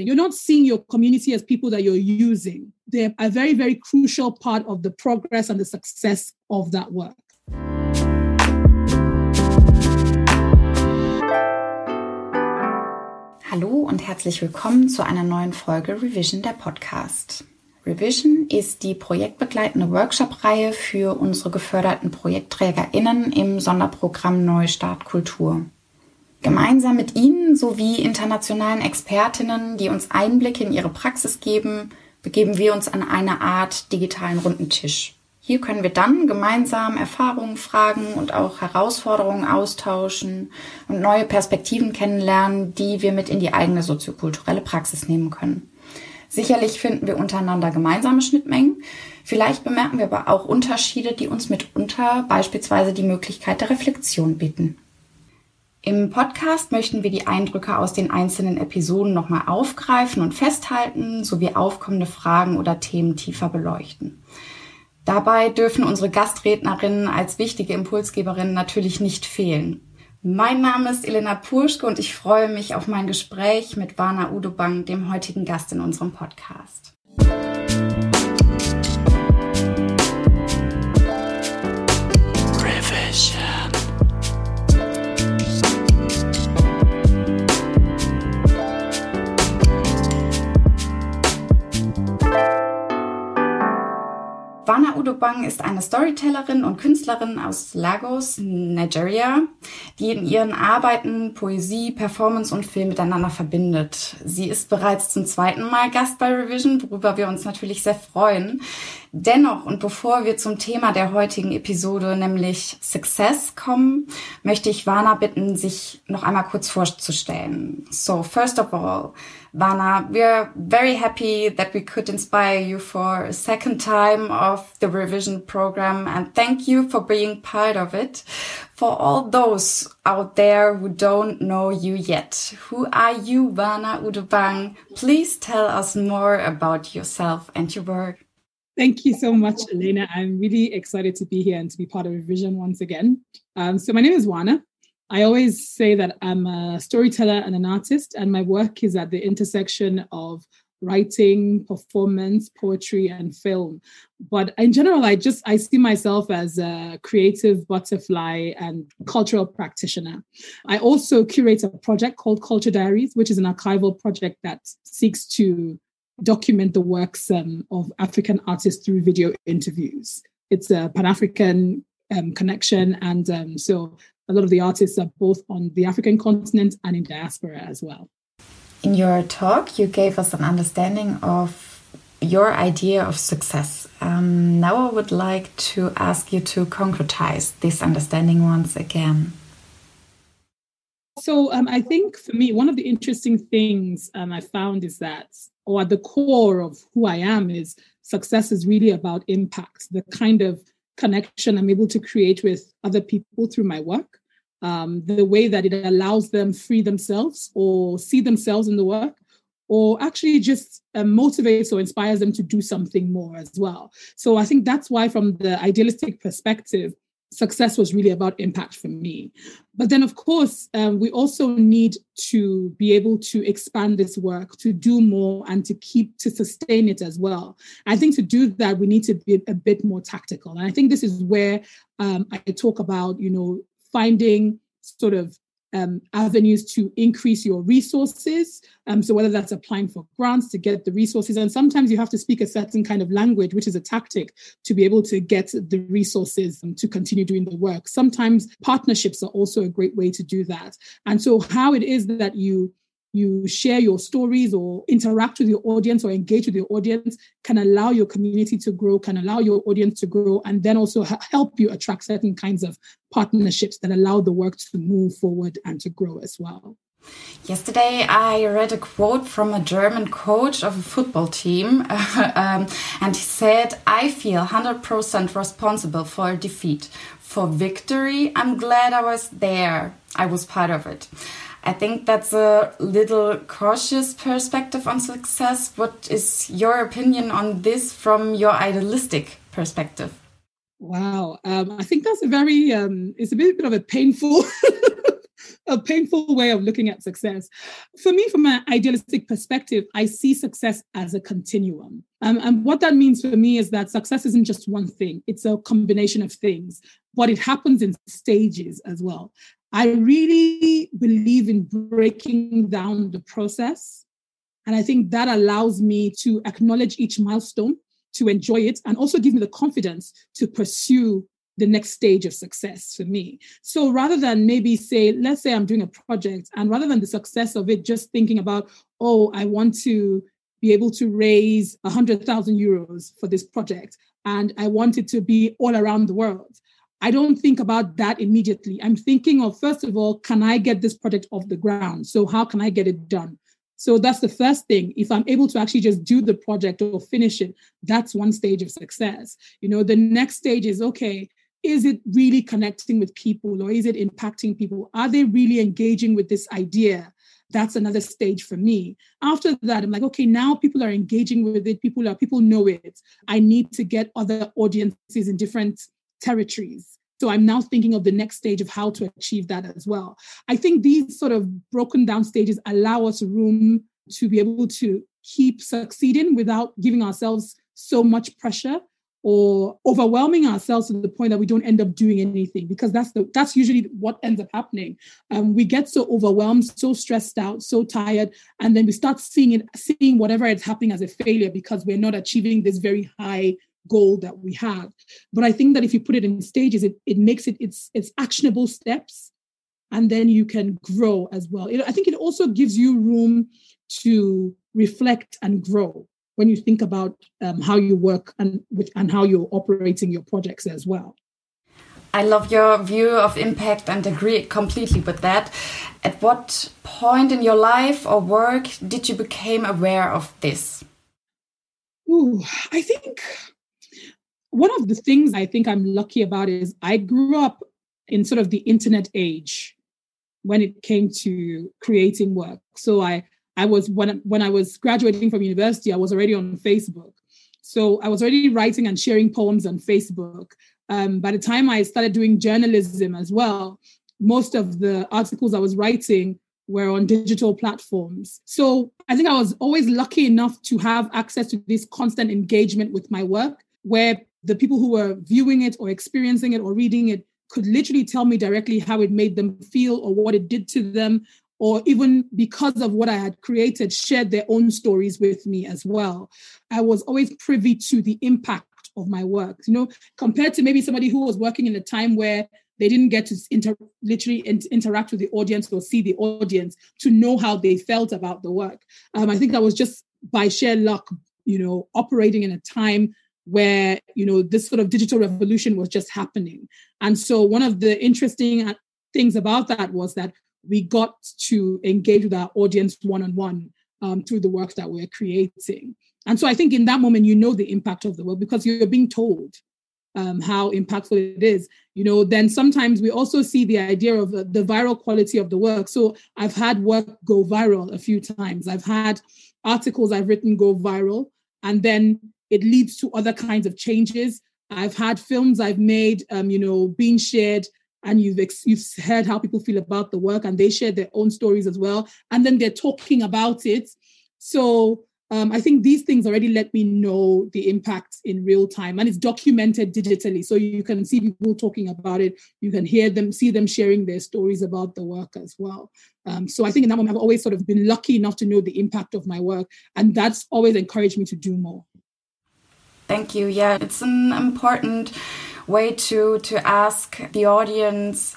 You're not seeing your community as people that you're using. They're a very, very crucial part of the progress and the success of that work. Hallo und herzlich willkommen zu einer neuen Folge Revision der Podcast. Revision ist die projektbegleitende Workshop-Reihe für unsere geförderten ProjektträgerInnen im Sonderprogramm Neustart Kultur. Gemeinsam mit Ihnen sowie internationalen Expertinnen, die uns Einblicke in ihre Praxis geben, begeben wir uns an eine Art digitalen Rundentisch. Hier können wir dann gemeinsam Erfahrungen, Fragen und auch Herausforderungen austauschen und neue Perspektiven kennenlernen, die wir mit in die eigene soziokulturelle Praxis nehmen können. Sicherlich finden wir untereinander gemeinsame Schnittmengen. Vielleicht bemerken wir aber auch Unterschiede, die uns mitunter beispielsweise die Möglichkeit der Reflexion bieten. Im Podcast möchten wir die Eindrücke aus den einzelnen Episoden nochmal aufgreifen und festhalten, sowie aufkommende Fragen oder Themen tiefer beleuchten. Dabei dürfen unsere Gastrednerinnen als wichtige Impulsgeberinnen natürlich nicht fehlen. Mein Name ist Elena Purschke und ich freue mich auf mein Gespräch mit Vana Udobang, dem heutigen Gast in unserem Podcast. Vana Udobang ist eine Storytellerin und Künstlerin aus Lagos, Nigeria, die in ihren Arbeiten Poesie, Performance und Film miteinander verbindet. Sie ist bereits zum zweiten Mal Gast bei Revision, worüber wir uns natürlich sehr freuen. Dennoch und bevor wir zum Thema der heutigen Episode, nämlich Success, kommen, möchte ich Vana bitten, sich noch einmal kurz vorzustellen. So, first of all, Vana, we're very happy that we could inspire you for a second time of the revision program and thank you for being part of it. For all those out there who don't know you yet, who are you, Vana Udubang? Please tell us more about yourself and your work. Thank you so much, Elena. I'm really excited to be here and to be part of Re:Vision once again. Um, so, my name is Wana. I always say that I'm a storyteller and an artist, and my work is at the intersection of writing, performance, poetry, and film. But in general, I just I see myself as a creative butterfly and cultural practitioner. I also curate a project called Culture Diaries, which is an archival project that seeks to document the works um, of African artists through video interviews. It's a Pan African um, connection. And um, so a lot of the artists are both on the African continent and in diaspora as well. In your talk, you gave us an understanding of your idea of success. Um, now I would like to ask you to concretize this understanding once again. So um, I think for me, one of the interesting things um, I found is that or at the core of who I am is success is really about impact, the kind of connection I'm able to create with other people through my work, um, the way that it allows them free themselves or see themselves in the work, or actually just uh, motivates or inspires them to do something more as well. So I think that's why, from the idealistic perspective, success was really about impact for me. But then, of course, um, we also need to be able to expand this work, to do more, and to keep to sustain it as well. I think to do that, we need to be a bit more tactical. And I think this is where um, I talk about, you know, finding sort of um, avenues to increase your resources. Um, so whether that's applying for grants to get the resources, and sometimes you have to speak a certain kind of language, which is a tactic to be able to get the resources um, to continue doing the work. Sometimes partnerships are also a great way to do that. And so how it is that you you share your stories or interact with your audience or engage with your audience can allow your community to grow, can allow your audience to grow, and then also help you attract certain kinds of partnerships that allow the work to move forward and to grow as well. Yesterday, I read a quote from a German coach of a football team, um, and he said, I feel 100% responsible for defeat. For victory, I'm glad I was there. I was part of it. I think that's a little cautious perspective on success. What is your opinion on this from your idealistic perspective? Wow, um, I think that's a very um, it's a bit, bit of a painful a painful way of looking at success. For me, from an idealistic perspective, I see success as a continuum. Um, and what that means for me is that success isn't just one thing, it's a combination of things, but it happens in stages as well. I really believe in breaking down the process. And I think that allows me to acknowledge each milestone, to enjoy it, and also give me the confidence to pursue the next stage of success for me. So rather than maybe say, let's say I'm doing a project, and rather than the success of it, just thinking about, oh, I want to be able to raise 100,000 euros for this project, and I want it to be all around the world. I don't think about that immediately. I'm thinking of, first of all, can I get this project off the ground? So, how can I get it done? So, that's the first thing. If I'm able to actually just do the project or finish it, that's one stage of success. You know, the next stage is okay, is it really connecting with people or is it impacting people? Are they really engaging with this idea? That's another stage for me. After that, I'm like, okay, now people are engaging with it. People are people know it. I need to get other audiences in different territories. So I'm now thinking of the next stage of how to achieve that as well. I think these sort of broken down stages allow us room to be able to keep succeeding without giving ourselves so much pressure or overwhelming ourselves to the point that we don't end up doing anything because that's the that's usually what ends up happening um, we get so overwhelmed so stressed out so tired and then we start seeing it seeing whatever is happening as a failure because we're not achieving this very high goal that we have but i think that if you put it in stages it, it makes it it's it's actionable steps and then you can grow as well it, i think it also gives you room to reflect and grow when you think about um, how you work and with, and how you're operating your projects as well. I love your view of impact and agree completely with that. At what point in your life or work did you become aware of this? Ooh, I think one of the things I think I'm lucky about is I grew up in sort of the internet age when it came to creating work. So I I was when when I was graduating from university, I was already on Facebook. So I was already writing and sharing poems on Facebook. Um, by the time I started doing journalism as well, most of the articles I was writing were on digital platforms. So I think I was always lucky enough to have access to this constant engagement with my work, where the people who were viewing it or experiencing it or reading it could literally tell me directly how it made them feel or what it did to them or even because of what I had created, shared their own stories with me as well. I was always privy to the impact of my work, you know, compared to maybe somebody who was working in a time where they didn't get to inter- literally in- interact with the audience or see the audience to know how they felt about the work. Um, I think I was just by sheer luck, you know, operating in a time where you know this sort of digital revolution was just happening and so one of the interesting uh, things about that was that we got to engage with our audience one on one through the work that we're creating. And so I think in that moment, you know the impact of the work because you're being told um, how impactful it is. You know, then sometimes we also see the idea of uh, the viral quality of the work. So I've had work go viral a few times. I've had articles I've written go viral, and then it leads to other kinds of changes. I've had films I've made, um, you know, being shared and you've ex- you've heard how people feel about the work and they share their own stories as well and then they're talking about it. So um, i think these things already let me know the impact in real time and it's documented digitally so you can see people talking about it. You can hear them see them sharing their stories about the work as well. Um, so i think in that moment i've always sort of been lucky enough to know the impact of my work and that's always encouraged me to do more thank you yeah it's an important way to to ask the audience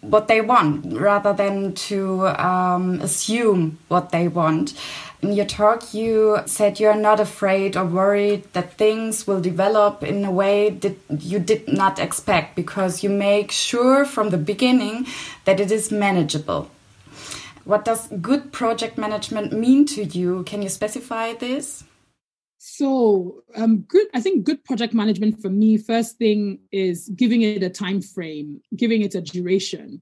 what they want rather than to um, assume what they want. In your talk, you said you're not afraid or worried that things will develop in a way that you did not expect because you make sure from the beginning that it is manageable. What does good project management mean to you? Can you specify this? So, um, good. I think good project management for me, first thing is giving it a time frame, giving it a duration.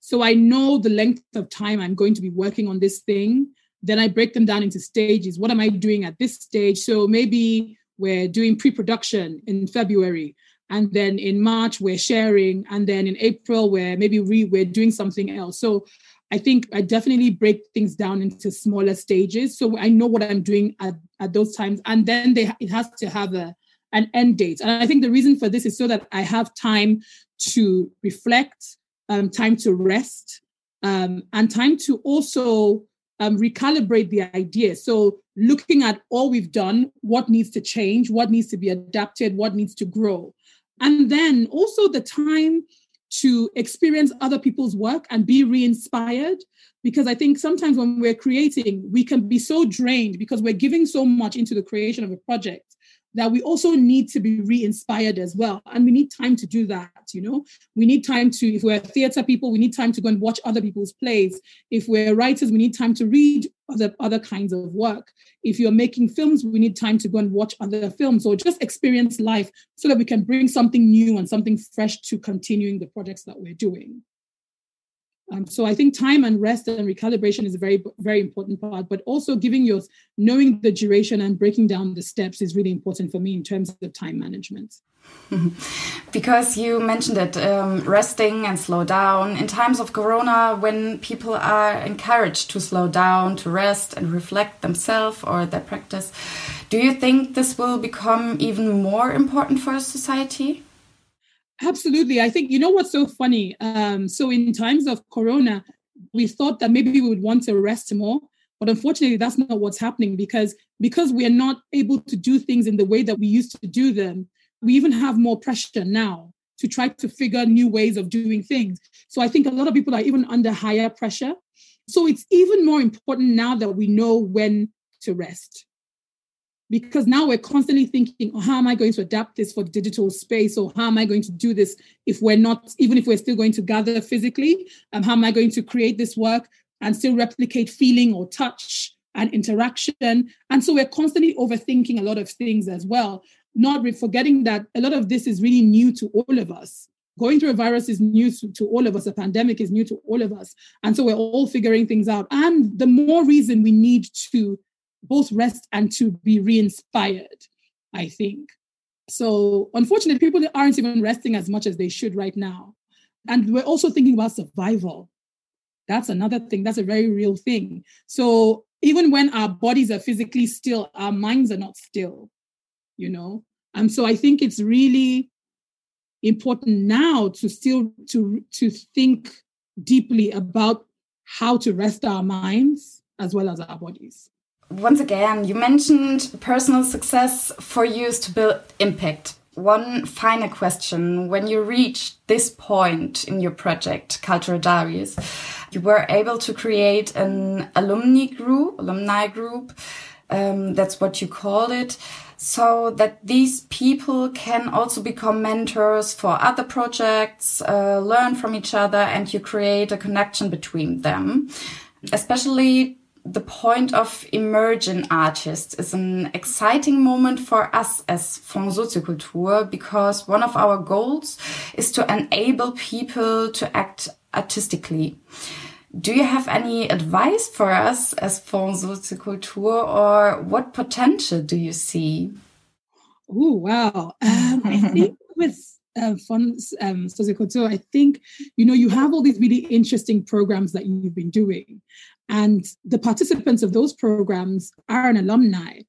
So I know the length of time I'm going to be working on this thing. Then I break them down into stages. What am I doing at this stage? So maybe we're doing pre-production in February. and then in March we're sharing, and then in April we're maybe re- we're doing something else. So I think I definitely break things down into smaller stages, so I know what I'm doing at, at those times, and then they it has to have a an end date. And I think the reason for this is so that I have time to reflect, um, time to rest, um, and time to also um, recalibrate the idea. So, looking at all we've done, what needs to change, what needs to be adapted, what needs to grow. And then also the time to experience other people's work and be re inspired. Because I think sometimes when we're creating, we can be so drained because we're giving so much into the creation of a project that we also need to be re-inspired as well. And we need time to do that you know? We need time to if we're theater people we need time to go and watch other people's plays. If we're writers we need time to read other other kinds of work. If you're making films we need time to go and watch other films or just experience life so that we can bring something new and something fresh to continuing the projects that we're doing um, so I think time and rest and recalibration is a very, very important part, but also giving your knowing the duration and breaking down the steps is really important for me in terms of time management. because you mentioned it, um, resting and slow down. In times of Corona, when people are encouraged to slow down, to rest and reflect themselves or their practice, do you think this will become even more important for society? Absolutely. I think, you know what's so funny? Um, so, in times of Corona, we thought that maybe we would want to rest more. But unfortunately, that's not what's happening because because we are not able to do things in the way that we used to do them. We even have more pressure now to try to figure new ways of doing things. So I think a lot of people are even under higher pressure. So it's even more important now that we know when to rest because now we're constantly thinking, oh, how am I going to adapt this for digital space? Or how am I going to do this if we're not, even if we're still going to gather physically? Um, how am I going to create this work and still replicate feeling or touch and interaction? And so we're constantly overthinking a lot of things as well, not forgetting that a lot of this is really new to all of us. Going through a virus is new to, to all of us. A pandemic is new to all of us. And so we're all figuring things out. And the more reason we need to both rest and to be re-inspired i think. So unfortunately people aren't even resting as much as they should right now. And we're also thinking about survival. That's another thing. That's a very real thing. So even when our bodies are physically still our minds are not still you know? And so i think it's really important now to still to to think deeply about how to rest our minds as well as our bodies once again, you mentioned personal success for you to build impact. One final question. When you reached this point in your project, Cultural Diaries, you were able to create an alumni group, alumni group. Um, that's what you called it. So that these people can also become mentors for other projects, uh, learn from each other, and you create a connection between them. Especially the point of emerging artists is an exciting moment for us as Fonds Soziokultur because one of our goals is to enable people to act artistically. Do you have any advice for us as Fonds Soziokultur or what potential do you see? Oh, wow. Um, I think with uh, Fonds um, Soziokultur, I think, you know, you have all these really interesting programs that you've been doing. And the participants of those programs are an alumni.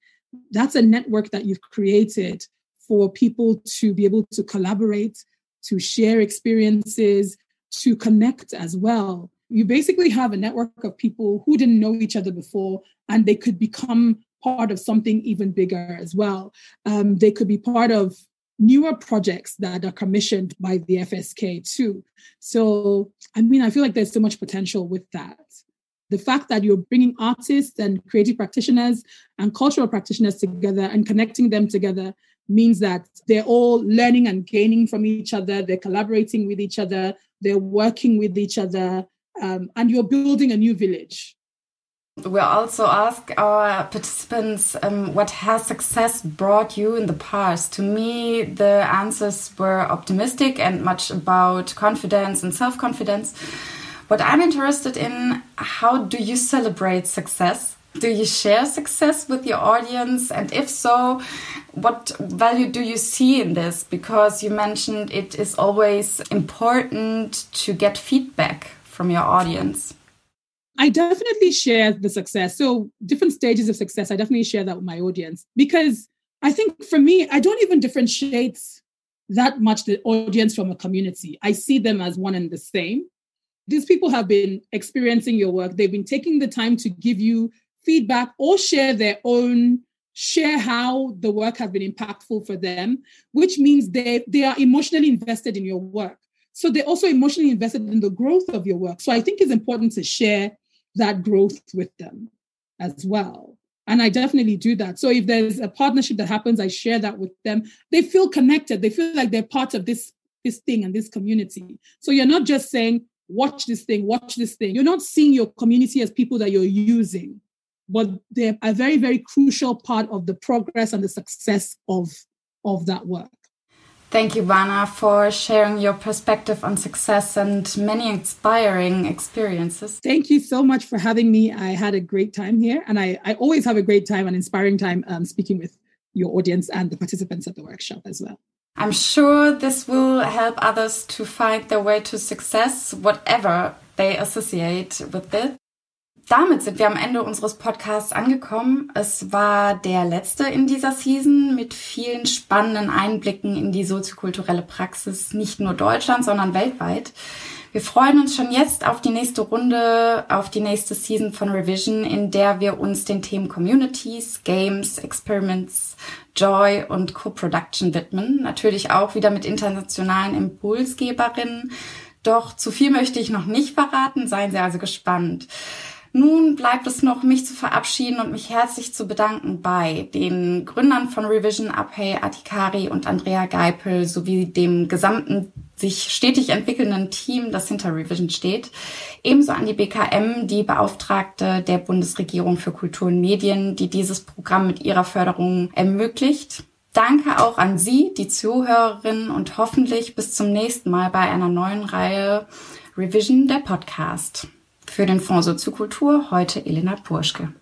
That's a network that you've created for people to be able to collaborate, to share experiences, to connect as well. You basically have a network of people who didn't know each other before, and they could become part of something even bigger as well. Um, they could be part of newer projects that are commissioned by the FSK too. So, I mean, I feel like there's so much potential with that the fact that you're bringing artists and creative practitioners and cultural practitioners together and connecting them together means that they're all learning and gaining from each other, they're collaborating with each other, they're working with each other, um, and you're building a new village. We also ask our participants um, what has success brought you in the past. To me, the answers were optimistic and much about confidence and self confidence. But I'm interested in how do you celebrate success Do you share success with your audience? And if so, what value do you see in this? Because you mentioned it is always important to get feedback from your audience. I definitely share the success. So, different stages of success, I definitely share that with my audience because I think for me, I don't even differentiate that much the audience from a community. I see them as one and the same. These people have been experiencing your work, they've been taking the time to give you feedback or share their own share how the work has been impactful for them which means they they are emotionally invested in your work. So they're also emotionally invested in the growth of your work. So i think it's important to share that growth with them as well. And i definitely do that. So if there's a partnership that happens i share that with them. They feel connected. They feel like they're part of this this thing and this community. So you're not just saying watch this thing watch this thing you're not seeing your community as people that you're using but they're a very, very crucial part of the progress and the success of, of that work. Thank you, Wana, for sharing your perspective on success and many inspiring experiences. Thank you so much for having me. I had a great time here, and I, I always have a great time, an inspiring time um, speaking with your audience and the participants at the workshop as well. I'm sure this will help others to find their way to success, whatever they associate with it. damit sind wir am Ende unseres Podcasts angekommen. Es war der letzte in dieser Season mit vielen spannenden Einblicken in die soziokulturelle Praxis, nicht nur Deutschland, sondern weltweit. Wir freuen uns schon jetzt auf die nächste Runde, auf die nächste Season von Revision, in der wir uns den Themen Communities, Games, Experiments, Joy und Co-Production widmen. Natürlich auch wieder mit internationalen Impulsgeberinnen. Doch zu viel möchte ich noch nicht verraten, seien Sie also gespannt. Nun bleibt es noch, mich zu verabschieden und mich herzlich zu bedanken bei den Gründern von Revision, Abhey Atikari und Andrea Geipel sowie dem gesamten sich stetig entwickelnden Team, das hinter Revision steht. Ebenso an die BKM, die Beauftragte der Bundesregierung für Kultur und Medien, die dieses Programm mit ihrer Förderung ermöglicht. Danke auch an Sie, die Zuhörerinnen und hoffentlich bis zum nächsten Mal bei einer neuen Reihe Revision der Podcast. Für den Fonds Soziokultur heute Elena Purschke.